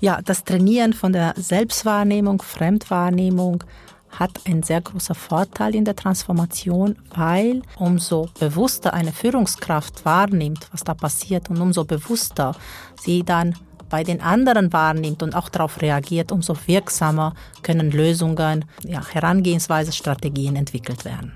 Ja, das Trainieren von der Selbstwahrnehmung, Fremdwahrnehmung hat einen sehr großen Vorteil in der Transformation, weil umso bewusster eine Führungskraft wahrnimmt, was da passiert und umso bewusster sie dann bei den anderen wahrnimmt und auch darauf reagiert, umso wirksamer können Lösungen, ja, Herangehensweise, Strategien entwickelt werden.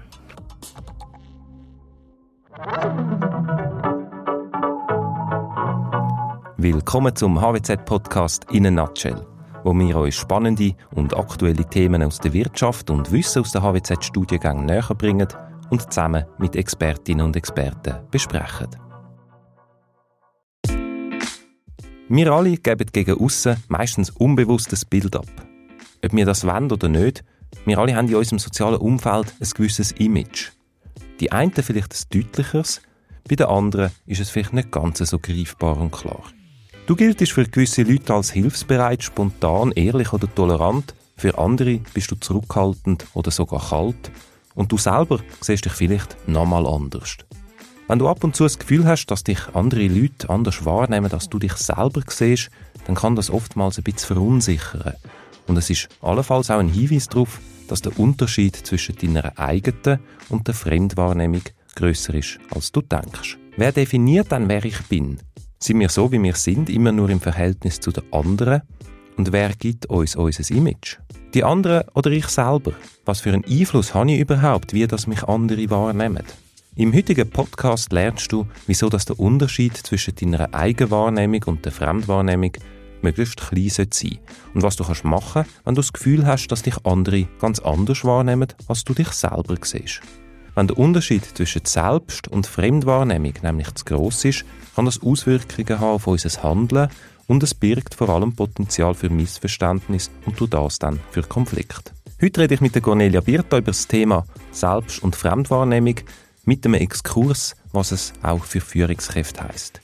Willkommen zum HWZ-Podcast in a Nutshell, wo wir euch spannende und aktuelle Themen aus der Wirtschaft und Wissen aus der HWZ-Studiengängen näher bringen und zusammen mit Expertinnen und Experten besprechen. Wir alle geben gegen aussen meistens unbewusstes Bild ab. Ob wir das wollen oder nicht, wir alle haben in unserem sozialen Umfeld ein gewisses Image. Die einen vielleicht ein deutlicheres, bei den anderen ist es vielleicht nicht ganz so greifbar und klar. Du giltest für gewisse Leute als hilfsbereit, spontan, ehrlich oder tolerant. Für andere bist du zurückhaltend oder sogar kalt. Und du selber siehst dich vielleicht nochmal anders. Wenn du ab und zu das Gefühl hast, dass dich andere Leute anders wahrnehmen, als du dich selber siehst, dann kann das oftmals ein bisschen verunsichern. Und es ist allenfalls auch ein Hinweis darauf, dass der Unterschied zwischen deiner eigenen und der Fremdwahrnehmung grösser ist, als du denkst. Wer definiert dann, wer ich bin? Sind wir so, wie wir sind, immer nur im Verhältnis zu den anderen? Und wer gibt uns unser Image? Die anderen oder ich selber? Was für einen Einfluss habe ich überhaupt, wie das mich andere wahrnehmen? Im heutigen Podcast lernst du, wieso das der Unterschied zwischen deiner Eigenwahrnehmung und der Fremdwahrnehmung möglichst klein sein sollte und was du kannst machen, wenn du das Gefühl hast, dass dich andere ganz anders wahrnehmen, als du dich selber siehst. Wenn der Unterschied zwischen Selbst- und Fremdwahrnehmung nämlich zu gross ist, kann das Auswirkungen haben auf unser Handeln und es birgt vor allem Potenzial für Missverständnis und durch das dann für Konflikt. Heute rede ich mit der Cornelia Birta über das Thema Selbst- und Fremdwahrnehmung mit einem Exkurs, was es auch für Führungskräfte heißt.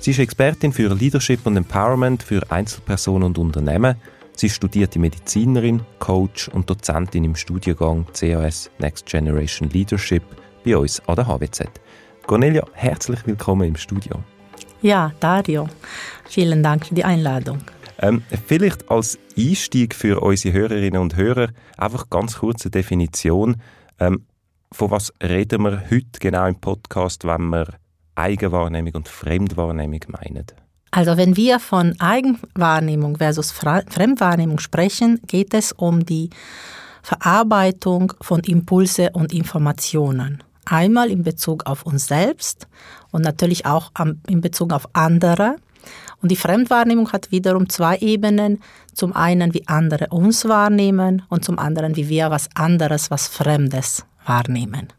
Sie ist Expertin für Leadership und Empowerment für Einzelpersonen und Unternehmen Sie studierte Medizinerin, Coach und Dozentin im Studiengang CAS Next Generation Leadership bei uns an der HWZ. Cornelia, herzlich willkommen im Studio. Ja, Dario, vielen Dank für die Einladung. Ähm, vielleicht als Einstieg für unsere Hörerinnen und Hörer einfach ganz kurze Definition. Ähm, von was reden wir heute genau im Podcast, wenn wir Eigenwahrnehmung und Fremdwahrnehmung meinen? Also wenn wir von Eigenwahrnehmung versus Fremdwahrnehmung sprechen, geht es um die Verarbeitung von Impulse und Informationen. Einmal in Bezug auf uns selbst und natürlich auch in Bezug auf andere. Und die Fremdwahrnehmung hat wiederum zwei Ebenen. Zum einen, wie andere uns wahrnehmen und zum anderen, wie wir was anderes, was Fremdes wahrnehmen.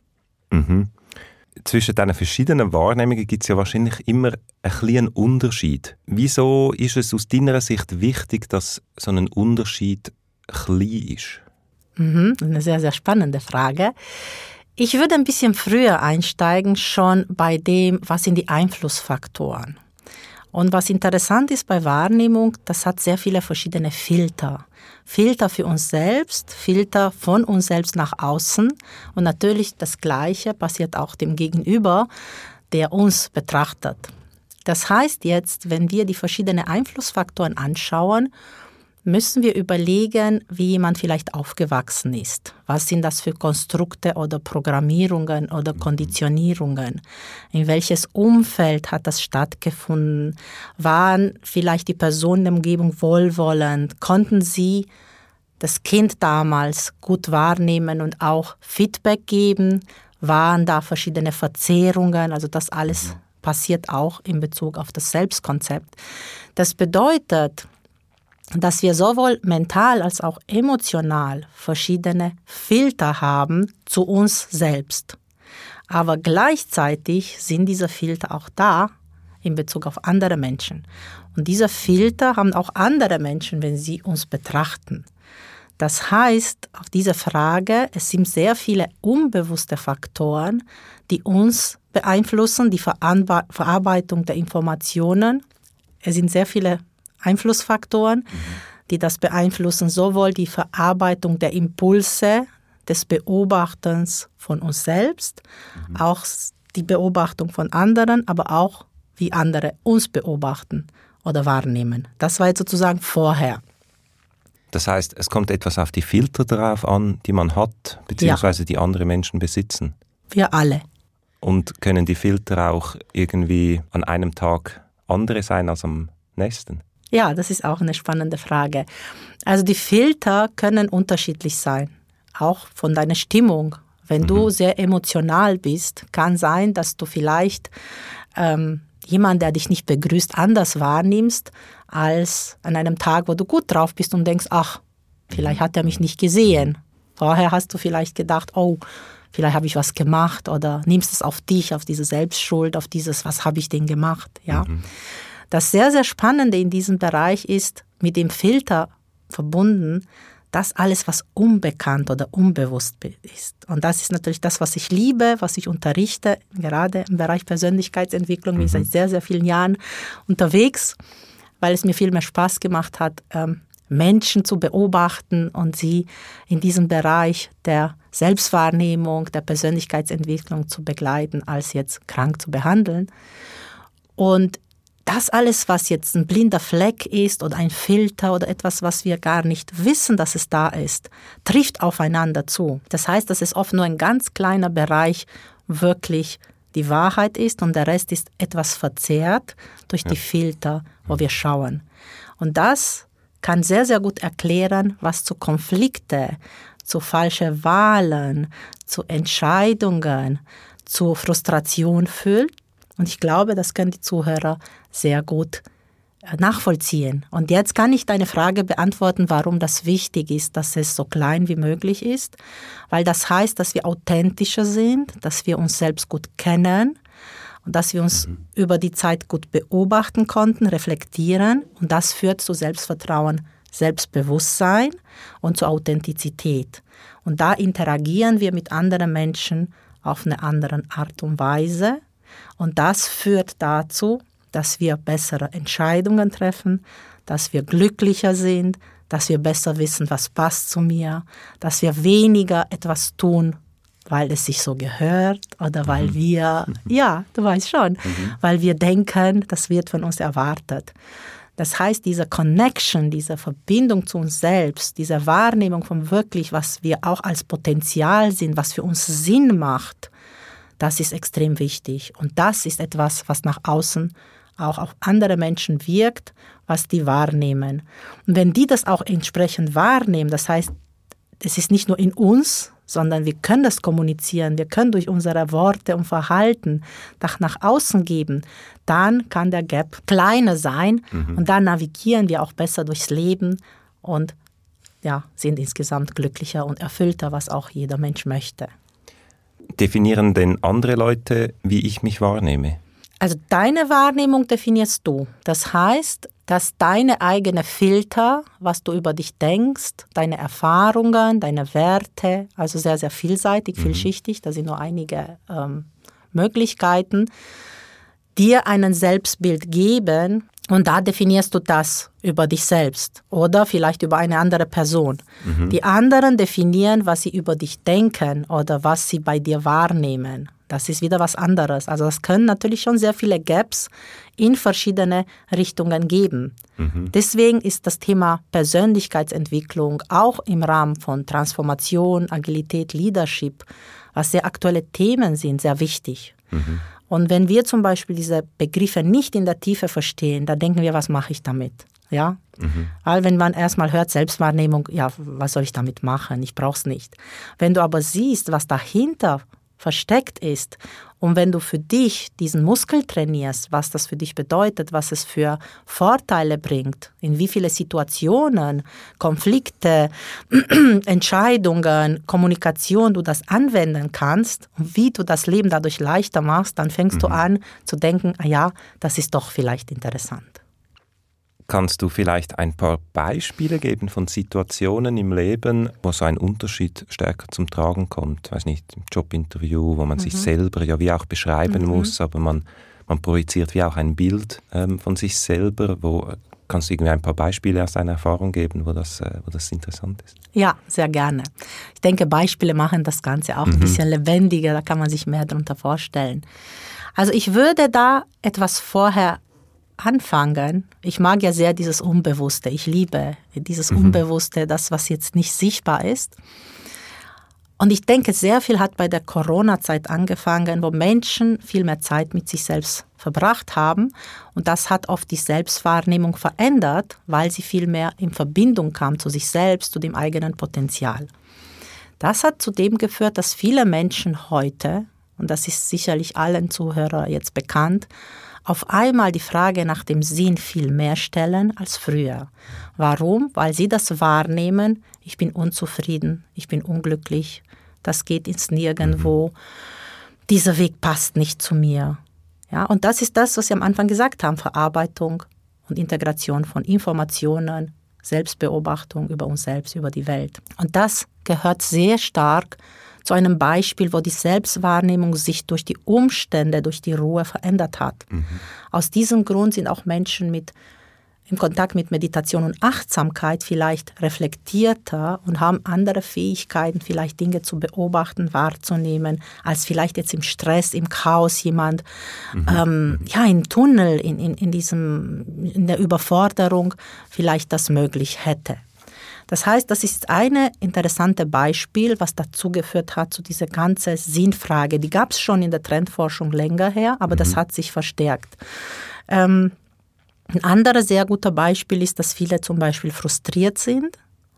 Mhm zwischen diesen verschiedenen Wahrnehmungen gibt es ja wahrscheinlich immer einen kleinen Unterschied. Wieso ist es aus deiner Sicht wichtig, dass so ein Unterschied klein ist? Mhm, eine sehr, sehr spannende Frage. Ich würde ein bisschen früher einsteigen, schon bei dem, was sind die Einflussfaktoren. Und was interessant ist bei Wahrnehmung, das hat sehr viele verschiedene Filter. Filter für uns selbst, Filter von uns selbst nach außen. Und natürlich das Gleiche passiert auch dem Gegenüber, der uns betrachtet. Das heißt jetzt, wenn wir die verschiedenen Einflussfaktoren anschauen müssen wir überlegen, wie jemand vielleicht aufgewachsen ist. Was sind das für Konstrukte oder Programmierungen oder mhm. Konditionierungen? In welches Umfeld hat das stattgefunden? Waren vielleicht die Personen der Umgebung wohlwollend? Konnten sie das Kind damals gut wahrnehmen und auch Feedback geben? Waren da verschiedene Verzehrungen? Also das alles mhm. passiert auch in Bezug auf das Selbstkonzept. Das bedeutet, dass wir sowohl mental als auch emotional verschiedene Filter haben zu uns selbst. Aber gleichzeitig sind diese Filter auch da in Bezug auf andere Menschen. Und diese Filter haben auch andere Menschen, wenn sie uns betrachten. Das heißt, auf diese Frage, es sind sehr viele unbewusste Faktoren, die uns beeinflussen, die Verarbeitung der Informationen. Es sind sehr viele Einflussfaktoren, mhm. die das beeinflussen, sowohl die Verarbeitung der Impulse des Beobachtens von uns selbst, mhm. auch die Beobachtung von anderen, aber auch wie andere uns beobachten oder wahrnehmen. Das war jetzt sozusagen vorher. Das heißt, es kommt etwas auf die Filter drauf an, die man hat, beziehungsweise ja. die andere Menschen besitzen. Wir alle. Und können die Filter auch irgendwie an einem Tag andere sein als am nächsten? Ja, das ist auch eine spannende Frage. Also die Filter können unterschiedlich sein, auch von deiner Stimmung. Wenn mhm. du sehr emotional bist, kann sein, dass du vielleicht ähm, jemand, der dich nicht begrüßt, anders wahrnimmst als an einem Tag, wo du gut drauf bist und denkst, ach, vielleicht hat er mich nicht gesehen. Vorher hast du vielleicht gedacht, oh, vielleicht habe ich was gemacht oder nimmst es auf dich, auf diese Selbstschuld, auf dieses, was habe ich denn gemacht, ja. Mhm. Das sehr, sehr Spannende in diesem Bereich ist, mit dem Filter verbunden, das alles, was unbekannt oder unbewusst ist. Und das ist natürlich das, was ich liebe, was ich unterrichte, gerade im Bereich Persönlichkeitsentwicklung. Mhm. Bin seit sehr, sehr vielen Jahren unterwegs, weil es mir viel mehr Spaß gemacht hat, ähm, Menschen zu beobachten und sie in diesem Bereich der Selbstwahrnehmung, der Persönlichkeitsentwicklung zu begleiten, als jetzt krank zu behandeln. Und das alles, was jetzt ein blinder Fleck ist oder ein Filter oder etwas, was wir gar nicht wissen, dass es da ist, trifft aufeinander zu. Das heißt, dass es oft nur ein ganz kleiner Bereich wirklich die Wahrheit ist und der Rest ist etwas verzerrt durch ja. die Filter, wo wir schauen. Und das kann sehr, sehr gut erklären, was zu Konflikte, zu falschen Wahlen, zu Entscheidungen, zu Frustration führt und ich glaube, das können die Zuhörer sehr gut äh, nachvollziehen. Und jetzt kann ich deine Frage beantworten, warum das wichtig ist, dass es so klein wie möglich ist, weil das heißt, dass wir authentischer sind, dass wir uns selbst gut kennen und dass wir uns mhm. über die Zeit gut beobachten konnten, reflektieren und das führt zu Selbstvertrauen, Selbstbewusstsein und zur Authentizität. Und da interagieren wir mit anderen Menschen auf eine andere Art und Weise und das führt dazu, dass wir bessere Entscheidungen treffen, dass wir glücklicher sind, dass wir besser wissen, was passt zu mir, dass wir weniger etwas tun, weil es sich so gehört oder weil mhm. wir, ja, du weißt schon, mhm. weil wir denken, das wird von uns erwartet. Das heißt, diese Connection, diese Verbindung zu uns selbst, diese Wahrnehmung von wirklich, was wir auch als Potenzial sind, was für uns Sinn macht, das ist extrem wichtig. Und das ist etwas, was nach außen auch auf andere Menschen wirkt, was die wahrnehmen. Und wenn die das auch entsprechend wahrnehmen, das heißt, es ist nicht nur in uns, sondern wir können das kommunizieren, wir können durch unsere Worte und Verhalten nach, nach außen geben, dann kann der Gap kleiner sein mhm. und dann navigieren wir auch besser durchs Leben und ja, sind insgesamt glücklicher und erfüllter, was auch jeder Mensch möchte definieren denn andere Leute, wie ich mich wahrnehme? Also deine Wahrnehmung definierst du. Das heißt, dass deine eigene Filter, was du über dich denkst, deine Erfahrungen, deine Werte, also sehr, sehr vielseitig, mhm. vielschichtig, da sind nur einige ähm, Möglichkeiten, dir einen Selbstbild geben, und da definierst du das über dich selbst oder vielleicht über eine andere Person. Mhm. Die anderen definieren, was sie über dich denken oder was sie bei dir wahrnehmen. Das ist wieder was anderes. Also es können natürlich schon sehr viele Gaps in verschiedene Richtungen geben. Mhm. Deswegen ist das Thema Persönlichkeitsentwicklung auch im Rahmen von Transformation, Agilität, Leadership, was sehr aktuelle Themen sind, sehr wichtig. Mhm. Und wenn wir zum Beispiel diese Begriffe nicht in der Tiefe verstehen, dann denken wir, was mache ich damit? Ja? Mhm. Weil wenn man erstmal hört, Selbstwahrnehmung, ja, was soll ich damit machen? Ich brauche es nicht. Wenn du aber siehst, was dahinter versteckt ist. Und wenn du für dich diesen Muskel trainierst, was das für dich bedeutet, was es für Vorteile bringt, in wie viele Situationen, Konflikte, Entscheidungen, Kommunikation du das anwenden kannst und wie du das Leben dadurch leichter machst, dann fängst mhm. du an zu denken, ah ja, das ist doch vielleicht interessant. Kannst du vielleicht ein paar Beispiele geben von Situationen im Leben, wo so ein Unterschied stärker zum Tragen kommt? Weiß nicht, im Jobinterview, wo man mhm. sich selber ja wie auch beschreiben mhm. muss, aber man, man projiziert wie auch ein Bild ähm, von sich selber. Wo kannst du irgendwie ein paar Beispiele aus deiner Erfahrung geben, wo das, äh, wo das interessant ist? Ja, sehr gerne. Ich denke, Beispiele machen das Ganze auch mhm. ein bisschen lebendiger. Da kann man sich mehr darunter vorstellen. Also ich würde da etwas vorher anfangen, ich mag ja sehr dieses Unbewusste, ich liebe dieses mhm. Unbewusste, das, was jetzt nicht sichtbar ist. Und ich denke, sehr viel hat bei der Corona-Zeit angefangen, wo Menschen viel mehr Zeit mit sich selbst verbracht haben. Und das hat oft die Selbstwahrnehmung verändert, weil sie viel mehr in Verbindung kam zu sich selbst, zu dem eigenen Potenzial. Das hat zu dem geführt, dass viele Menschen heute, und das ist sicherlich allen Zuhörern jetzt bekannt, auf einmal die Frage nach dem Sinn viel mehr stellen als früher. Warum? Weil sie das wahrnehmen, ich bin unzufrieden, ich bin unglücklich, das geht ins Nirgendwo, mhm. dieser Weg passt nicht zu mir. Ja, und das ist das, was Sie am Anfang gesagt haben, Verarbeitung und Integration von Informationen, Selbstbeobachtung über uns selbst, über die Welt. Und das gehört sehr stark zu einem Beispiel, wo die Selbstwahrnehmung sich durch die Umstände, durch die Ruhe verändert hat. Mhm. Aus diesem Grund sind auch Menschen mit im Kontakt mit Meditation und Achtsamkeit vielleicht reflektierter und haben andere Fähigkeiten, vielleicht Dinge zu beobachten, wahrzunehmen, als vielleicht jetzt im Stress, im Chaos jemand, mhm. ähm, mhm. ja, im Tunnel, in, in, in, diesem, in der Überforderung vielleicht das möglich hätte. Das heißt, das ist eine interessante Beispiel, was dazu geführt hat zu dieser ganzen Sinnfrage. Die gab es schon in der Trendforschung länger her, aber mhm. das hat sich verstärkt. Ähm, ein anderes sehr guter Beispiel ist, dass viele zum Beispiel frustriert sind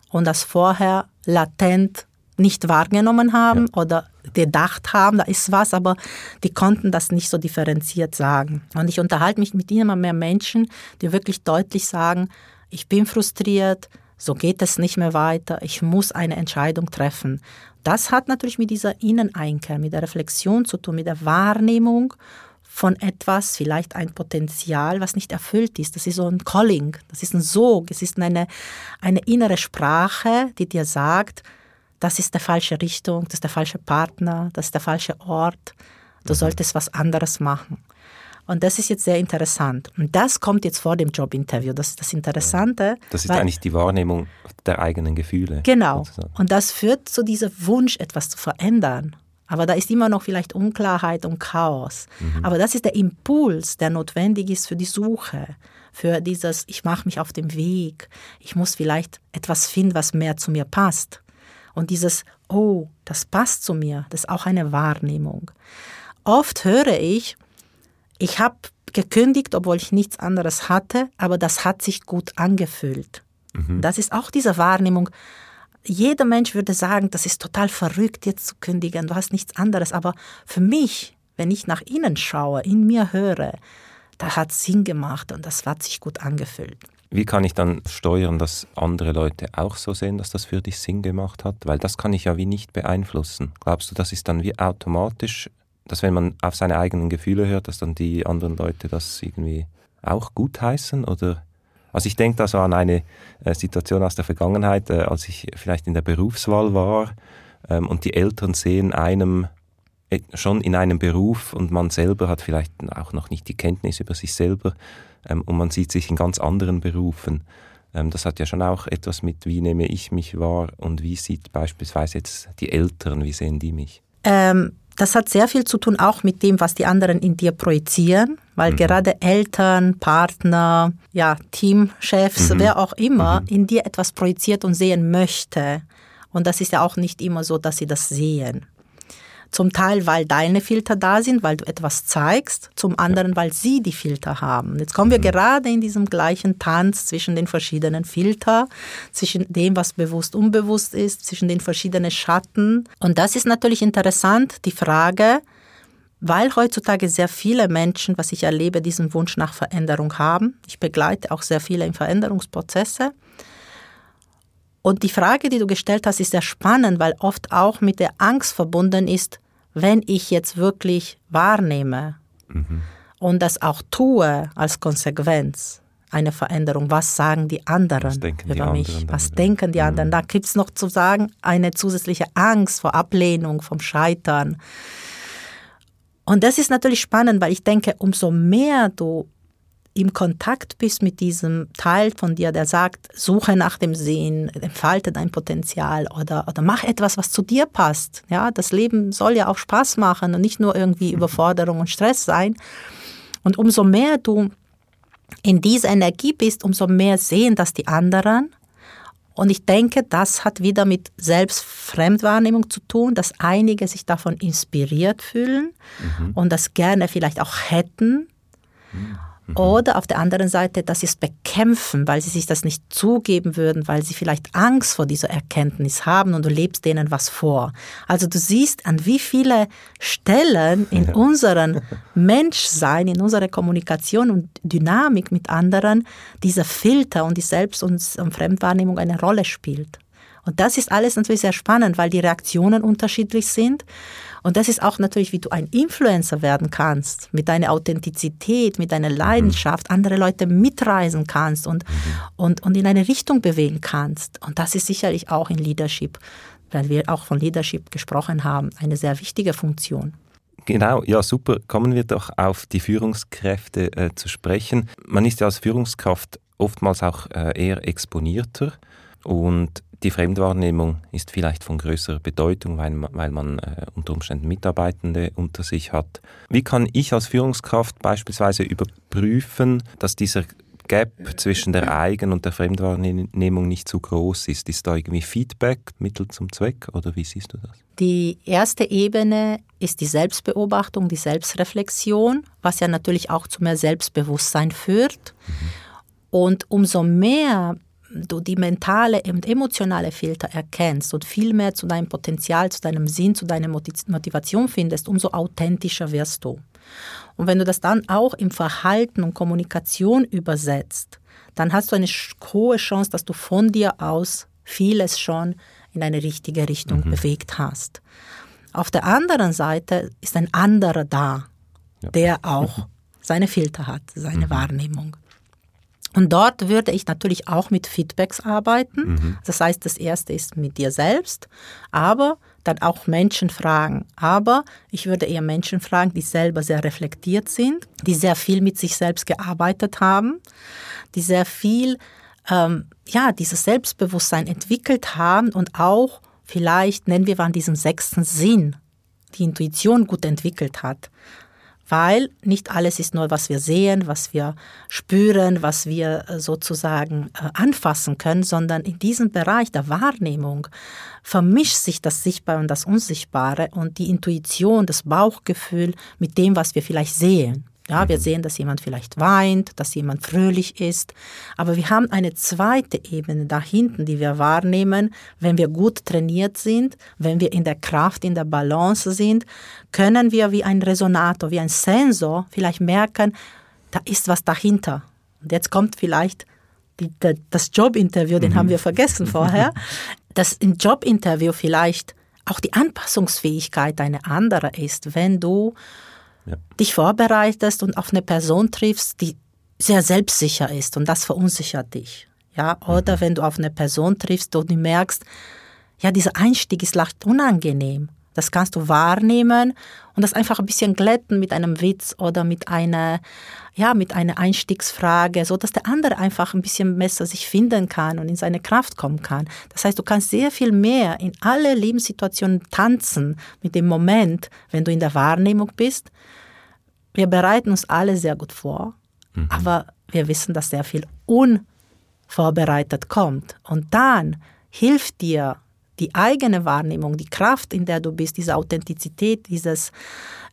und das vorher latent nicht wahrgenommen haben ja. oder gedacht haben, da ist was, aber die konnten das nicht so differenziert sagen. Und ich unterhalte mich mit immer mehr Menschen, die wirklich deutlich sagen, ich bin frustriert, so geht es nicht mehr weiter, ich muss eine Entscheidung treffen. Das hat natürlich mit dieser Inneneinkehr, mit der Reflexion zu tun, mit der Wahrnehmung von etwas, vielleicht ein Potenzial, was nicht erfüllt ist. Das ist so ein Calling, das ist ein Sog, es ist eine, eine innere Sprache, die dir sagt, das ist die falsche Richtung, das ist der falsche Partner, das ist der falsche Ort, du mhm. solltest was anderes machen. Und das ist jetzt sehr interessant. Und das kommt jetzt vor dem Jobinterview. Das ist das Interessante. Das ist eigentlich die Wahrnehmung der eigenen Gefühle. Genau. Sozusagen. Und das führt zu diesem Wunsch, etwas zu verändern. Aber da ist immer noch vielleicht Unklarheit und Chaos. Mhm. Aber das ist der Impuls, der notwendig ist für die Suche, für dieses, ich mache mich auf den Weg, ich muss vielleicht etwas finden, was mehr zu mir passt. Und dieses, oh, das passt zu mir, das ist auch eine Wahrnehmung. Oft höre ich, ich habe gekündigt, obwohl ich nichts anderes hatte, aber das hat sich gut angefühlt. Mhm. Das ist auch diese Wahrnehmung. Jeder Mensch würde sagen, das ist total verrückt, jetzt zu kündigen, du hast nichts anderes. Aber für mich, wenn ich nach innen schaue, in mir höre, da hat es Sinn gemacht und das hat sich gut angefühlt. Wie kann ich dann steuern, dass andere Leute auch so sehen, dass das für dich Sinn gemacht hat? Weil das kann ich ja wie nicht beeinflussen. Glaubst du, das ist dann wie automatisch dass wenn man auf seine eigenen Gefühle hört, dass dann die anderen Leute das irgendwie auch gutheißen oder also ich denke da so an eine äh, Situation aus der Vergangenheit, äh, als ich vielleicht in der Berufswahl war ähm, und die Eltern sehen einem äh, schon in einem Beruf und man selber hat vielleicht auch noch nicht die Kenntnis über sich selber ähm, und man sieht sich in ganz anderen Berufen. Ähm, das hat ja schon auch etwas mit, wie nehme ich mich wahr und wie sieht beispielsweise jetzt die Eltern, wie sehen die mich? Ähm das hat sehr viel zu tun auch mit dem, was die anderen in dir projizieren, weil mhm. gerade Eltern, Partner, ja, Teamchefs, mhm. wer auch immer, mhm. in dir etwas projiziert und sehen möchte. Und das ist ja auch nicht immer so, dass sie das sehen. Zum Teil, weil deine Filter da sind, weil du etwas zeigst, zum anderen, weil sie die Filter haben. Jetzt kommen wir mhm. gerade in diesem gleichen Tanz zwischen den verschiedenen Filtern, zwischen dem, was bewusst unbewusst ist, zwischen den verschiedenen Schatten. Und das ist natürlich interessant, die Frage, weil heutzutage sehr viele Menschen, was ich erlebe, diesen Wunsch nach Veränderung haben. Ich begleite auch sehr viele in Veränderungsprozesse. Und die Frage, die du gestellt hast, ist sehr spannend, weil oft auch mit der Angst verbunden ist, wenn ich jetzt wirklich wahrnehme mhm. und das auch tue als Konsequenz, eine Veränderung. Was sagen die anderen über die mich? Anderen Was denken die anderen? Mhm. Da gibt es noch zu sagen eine zusätzliche Angst vor Ablehnung, vom Scheitern. Und das ist natürlich spannend, weil ich denke, umso mehr du im Kontakt bist mit diesem Teil von dir, der sagt, suche nach dem Sinn, entfalte dein Potenzial oder, oder mach etwas, was zu dir passt. Ja, das Leben soll ja auch Spaß machen und nicht nur irgendwie Überforderung und Stress sein. Und umso mehr du in dieser Energie bist, umso mehr sehen das die anderen. Und ich denke, das hat wieder mit Selbstfremdwahrnehmung zu tun, dass einige sich davon inspiriert fühlen mhm. und das gerne vielleicht auch hätten. Mhm. Mhm. Oder auf der anderen Seite, dass sie es bekämpfen, weil sie sich das nicht zugeben würden, weil sie vielleicht Angst vor dieser Erkenntnis haben und du lebst denen was vor. Also du siehst, an wie viele Stellen in ja. unserem Menschsein, in unserer Kommunikation und Dynamik mit anderen dieser Filter und die Selbst- und Fremdwahrnehmung eine Rolle spielt. Und das ist alles natürlich sehr spannend, weil die Reaktionen unterschiedlich sind. Und das ist auch natürlich, wie du ein Influencer werden kannst, mit deiner Authentizität, mit deiner Leidenschaft, mhm. andere Leute mitreisen kannst und, mhm. und, und in eine Richtung bewegen kannst. Und das ist sicherlich auch in Leadership, weil wir auch von Leadership gesprochen haben, eine sehr wichtige Funktion. Genau, ja, super. Kommen wir doch auf die Führungskräfte äh, zu sprechen. Man ist ja als Führungskraft oftmals auch äh, eher exponierter und die Fremdwahrnehmung ist vielleicht von größerer Bedeutung, weil man, weil man äh, unter Umständen Mitarbeitende unter sich hat. Wie kann ich als Führungskraft beispielsweise überprüfen, dass dieser Gap zwischen der Eigen- und der Fremdwahrnehmung nicht zu groß ist? Ist da irgendwie Feedback Mittel zum Zweck oder wie siehst du das? Die erste Ebene ist die Selbstbeobachtung, die Selbstreflexion, was ja natürlich auch zu mehr Selbstbewusstsein führt. Mhm. Und umso mehr du die mentale und emotionale Filter erkennst und viel mehr zu deinem Potenzial, zu deinem Sinn, zu deiner Motivation findest, umso authentischer wirst du. Und wenn du das dann auch im Verhalten und Kommunikation übersetzt, dann hast du eine hohe Chance, dass du von dir aus vieles schon in eine richtige Richtung mhm. bewegt hast. Auf der anderen Seite ist ein anderer da, ja. der auch seine Filter hat, seine mhm. Wahrnehmung. Und dort würde ich natürlich auch mit Feedbacks arbeiten. Mhm. Das heißt, das erste ist mit dir selbst, aber dann auch Menschen fragen. Aber ich würde eher Menschen fragen, die selber sehr reflektiert sind, die sehr viel mit sich selbst gearbeitet haben, die sehr viel, ähm, ja, dieses Selbstbewusstsein entwickelt haben und auch vielleicht, nennen wir mal diesen sechsten Sinn, die Intuition gut entwickelt hat weil nicht alles ist nur, was wir sehen, was wir spüren, was wir äh, sozusagen äh, anfassen können, sondern in diesem Bereich der Wahrnehmung vermischt sich das Sichtbare und das Unsichtbare und die Intuition, das Bauchgefühl mit dem, was wir vielleicht sehen. Ja, wir mhm. sehen, dass jemand vielleicht weint, dass jemand fröhlich ist. Aber wir haben eine zweite Ebene da hinten, die wir wahrnehmen. Wenn wir gut trainiert sind, wenn wir in der Kraft, in der Balance sind, können wir wie ein Resonator, wie ein Sensor vielleicht merken, da ist was dahinter. Und jetzt kommt vielleicht die, das Jobinterview, den mhm. haben wir vergessen vorher, dass im Jobinterview vielleicht auch die Anpassungsfähigkeit eine andere ist, wenn du ja. dich vorbereitest und auf eine Person triffst, die sehr selbstsicher ist und das verunsichert dich. Ja, oder mhm. wenn du auf eine Person triffst und du merkst, ja, dieser Einstieg ist leicht unangenehm. Das kannst du wahrnehmen und das einfach ein bisschen glätten mit einem Witz oder mit einer, ja, mit einer Einstiegsfrage, so dass der andere einfach ein bisschen besser sich finden kann und in seine Kraft kommen kann. Das heißt, du kannst sehr viel mehr in alle Lebenssituationen tanzen mit dem Moment, wenn du in der Wahrnehmung bist. Wir bereiten uns alle sehr gut vor, mhm. aber wir wissen, dass sehr viel unvorbereitet kommt. Und dann hilft dir die eigene Wahrnehmung, die Kraft, in der du bist, diese Authentizität, dieses,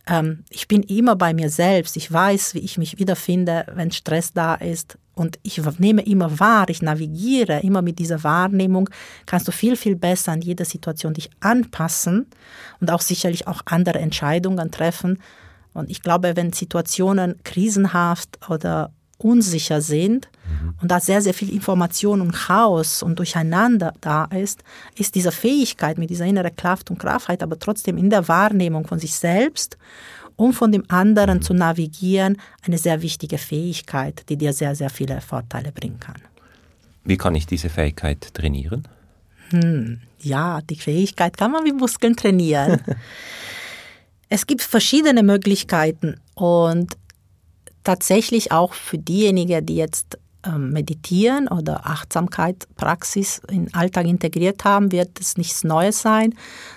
ähm, ich bin immer bei mir selbst, ich weiß, wie ich mich wiederfinde, wenn Stress da ist und ich nehme immer wahr, ich navigiere immer mit dieser Wahrnehmung, kannst du viel, viel besser an jede Situation dich anpassen und auch sicherlich auch andere Entscheidungen treffen. Und ich glaube, wenn Situationen krisenhaft oder unsicher sind mhm. und da sehr, sehr viel Information und Chaos und Durcheinander da ist, ist diese Fähigkeit mit dieser inneren Kraft und Kraftheit, aber trotzdem in der Wahrnehmung von sich selbst und von dem anderen mhm. zu navigieren, eine sehr wichtige Fähigkeit, die dir sehr, sehr viele Vorteile bringen kann. Wie kann ich diese Fähigkeit trainieren? Hm, ja, die Fähigkeit kann man wie Muskeln trainieren. es gibt verschiedene Möglichkeiten und tatsächlich auch für diejenigen, die jetzt meditieren oder Achtsamkeitspraxis in den Alltag integriert haben, wird es nichts Neues sein,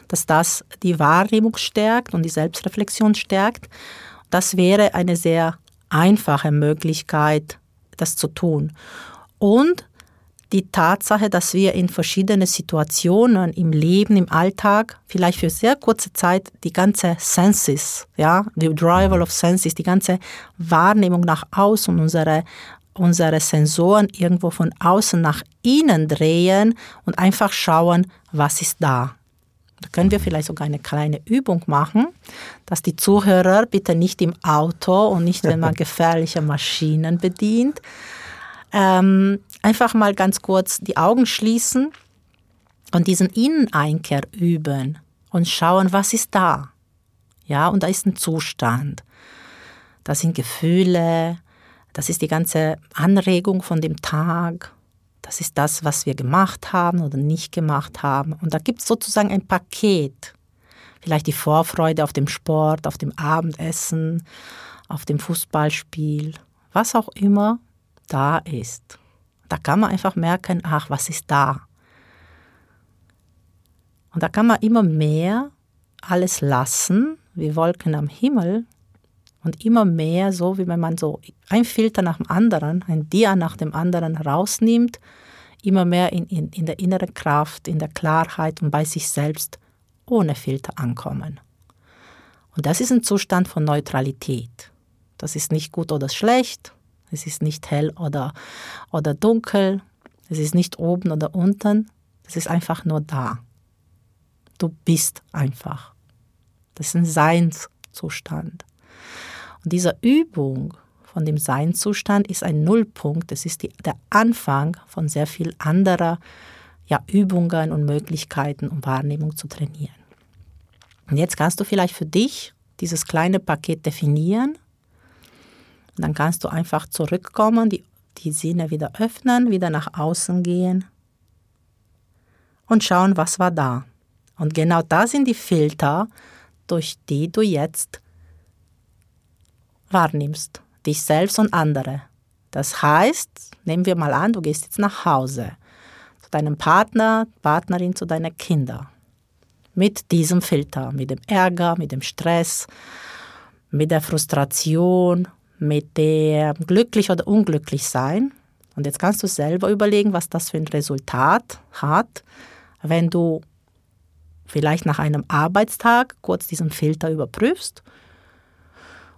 dass das die Wahrnehmung stärkt und die Selbstreflexion stärkt. Das wäre eine sehr einfache Möglichkeit, das zu tun. Und die Tatsache, dass wir in verschiedene Situationen im Leben, im Alltag, vielleicht für sehr kurze Zeit die ganze Senses, ja, die Drival of Senses, die ganze Wahrnehmung nach außen, unsere, unsere Sensoren irgendwo von außen nach innen drehen und einfach schauen, was ist da. Da können wir vielleicht sogar eine kleine Übung machen, dass die Zuhörer bitte nicht im Auto und nicht, wenn man gefährliche Maschinen bedient, ähm, einfach mal ganz kurz die Augen schließen und diesen Inneneinkehr üben und schauen, was ist da. Ja, und da ist ein Zustand. Da sind Gefühle, das ist die ganze Anregung von dem Tag, das ist das, was wir gemacht haben oder nicht gemacht haben. Und da gibt es sozusagen ein Paket. Vielleicht die Vorfreude auf dem Sport, auf dem Abendessen, auf dem Fußballspiel, was auch immer da ist. Da kann man einfach merken, ach, was ist da? Und da kann man immer mehr alles lassen, wie Wolken am Himmel, und immer mehr, so wie wenn man so ein Filter nach dem anderen, ein Dia nach dem anderen rausnimmt, immer mehr in, in, in der inneren Kraft, in der Klarheit und bei sich selbst ohne Filter ankommen. Und das ist ein Zustand von Neutralität. Das ist nicht gut oder schlecht, es ist nicht hell oder, oder dunkel. Es ist nicht oben oder unten. Es ist einfach nur da. Du bist einfach. Das ist ein Seinszustand. Und diese Übung von dem Seinszustand ist ein Nullpunkt. Es ist die, der Anfang von sehr viel anderer ja, Übungen und Möglichkeiten, um Wahrnehmung zu trainieren. Und jetzt kannst du vielleicht für dich dieses kleine Paket definieren dann kannst du einfach zurückkommen, die, die Sinne wieder öffnen, wieder nach außen gehen und schauen, was war da. Und genau da sind die Filter, durch die du jetzt wahrnimmst, dich selbst und andere. Das heißt, nehmen wir mal an, du gehst jetzt nach Hause zu deinem Partner, Partnerin, zu deinen Kindern. Mit diesem Filter, mit dem Ärger, mit dem Stress, mit der Frustration, mit dem glücklich oder unglücklich sein. Und jetzt kannst du selber überlegen, was das für ein Resultat hat, wenn du vielleicht nach einem Arbeitstag kurz diesen Filter überprüfst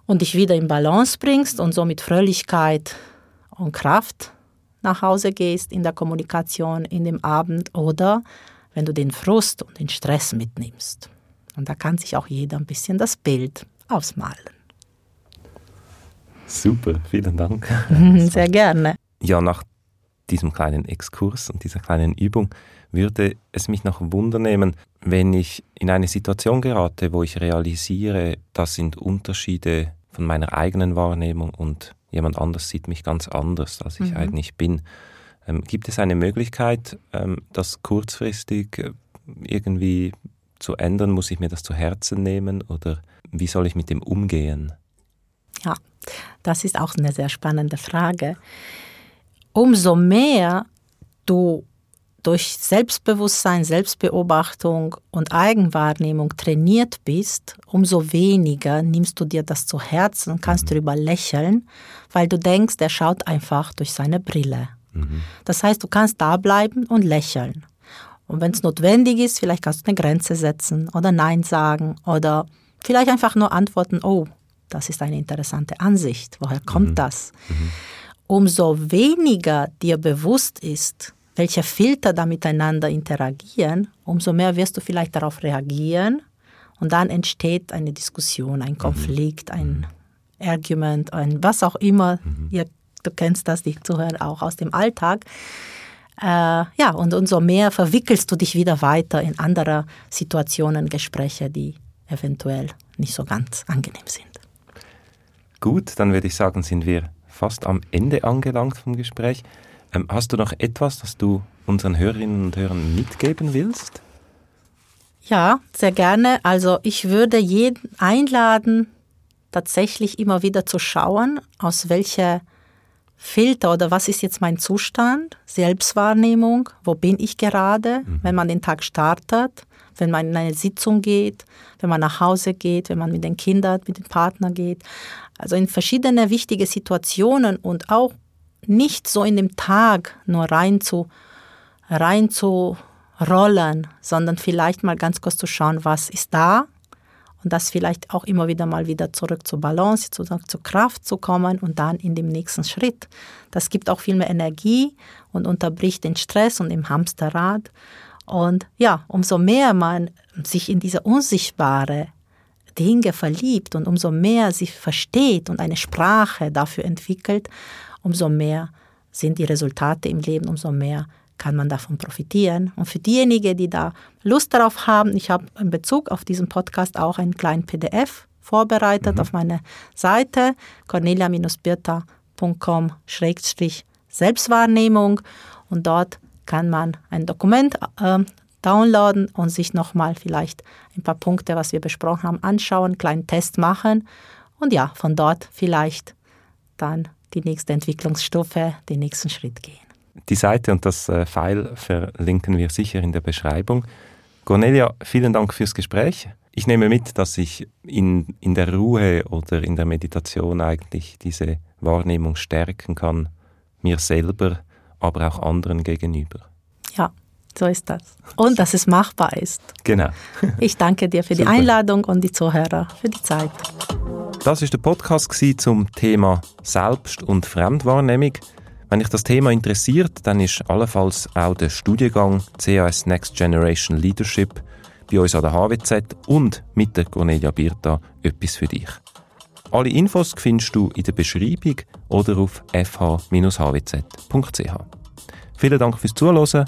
und dich wieder in Balance bringst und so mit Fröhlichkeit und Kraft nach Hause gehst in der Kommunikation in dem Abend oder wenn du den Frust und den Stress mitnimmst. Und da kann sich auch jeder ein bisschen das Bild ausmalen. Super, vielen Dank. Sehr gerne. Ja, nach diesem kleinen Exkurs und dieser kleinen Übung würde es mich noch wundernehmen, wenn ich in eine Situation gerate, wo ich realisiere, das sind Unterschiede von meiner eigenen Wahrnehmung und jemand anders sieht mich ganz anders, als ich mhm. eigentlich bin. Ähm, gibt es eine Möglichkeit, ähm, das kurzfristig äh, irgendwie zu ändern? Muss ich mir das zu Herzen nehmen oder wie soll ich mit dem umgehen? Ja, das ist auch eine sehr spannende Frage. Umso mehr du durch Selbstbewusstsein, Selbstbeobachtung und Eigenwahrnehmung trainiert bist, umso weniger nimmst du dir das zu Herzen und kannst mhm. darüber lächeln, weil du denkst, er schaut einfach durch seine Brille. Mhm. Das heißt, du kannst da bleiben und lächeln. Und wenn es notwendig ist, vielleicht kannst du eine Grenze setzen oder Nein sagen oder vielleicht einfach nur antworten, oh, das ist eine interessante Ansicht. Woher kommt mhm. das? Umso weniger dir bewusst ist, welche Filter da miteinander interagieren, umso mehr wirst du vielleicht darauf reagieren und dann entsteht eine Diskussion, ein mhm. Konflikt, ein mhm. Argument, ein was auch immer. Mhm. Ihr, du kennst das, die Zuhörer auch aus dem Alltag. Äh, ja, und umso mehr verwickelst du dich wieder weiter in andere Situationen, Gespräche, die eventuell nicht so ganz angenehm sind. Gut, dann würde ich sagen, sind wir fast am Ende angelangt vom Gespräch. Ähm, hast du noch etwas, das du unseren Hörerinnen und Hörern mitgeben willst? Ja, sehr gerne. Also ich würde jeden einladen, tatsächlich immer wieder zu schauen, aus welcher Filter oder was ist jetzt mein Zustand, Selbstwahrnehmung, wo bin ich gerade, mhm. wenn man den Tag startet, wenn man in eine Sitzung geht, wenn man nach Hause geht, wenn man mit den Kindern, mit dem Partner geht. Also in verschiedene wichtige Situationen und auch nicht so in dem Tag nur rein zu, rein zu rollen, sondern vielleicht mal ganz kurz zu schauen, was ist da und das vielleicht auch immer wieder mal wieder zurück zur Balance, zurück zur Kraft zu kommen und dann in dem nächsten Schritt. Das gibt auch viel mehr Energie und unterbricht den Stress und im Hamsterrad. Und ja, umso mehr man sich in diese unsichtbare Dinge verliebt und umso mehr sie versteht und eine Sprache dafür entwickelt, umso mehr sind die Resultate im Leben, umso mehr kann man davon profitieren. Und für diejenigen, die da Lust darauf haben, ich habe in Bezug auf diesen Podcast auch einen kleinen PDF vorbereitet mhm. auf meiner Seite cornelia-birta.com-selbstwahrnehmung und dort kann man ein Dokument äh, downloaden und sich nochmal vielleicht ein paar Punkte, was wir besprochen haben, anschauen, einen kleinen Test machen und ja, von dort vielleicht dann die nächste Entwicklungsstufe, den nächsten Schritt gehen. Die Seite und das äh, File verlinken wir sicher in der Beschreibung. Cornelia, vielen Dank fürs Gespräch. Ich nehme mit, dass ich in, in der Ruhe oder in der Meditation eigentlich diese Wahrnehmung stärken kann, mir selber, aber auch anderen gegenüber. So ist das. Und dass es machbar ist. Genau. Ich danke dir für die Einladung und die Zuhörer für die Zeit. Das ist der Podcast zum Thema Selbst- und Fremdwahrnehmung. Wenn dich das Thema interessiert, dann ist allenfalls auch der Studiengang CAS Next Generation Leadership bei uns an der HWZ und mit der Cornelia Birta etwas für dich. Alle Infos findest du in der Beschreibung oder auf fh-hwz.ch. Vielen Dank fürs Zuhören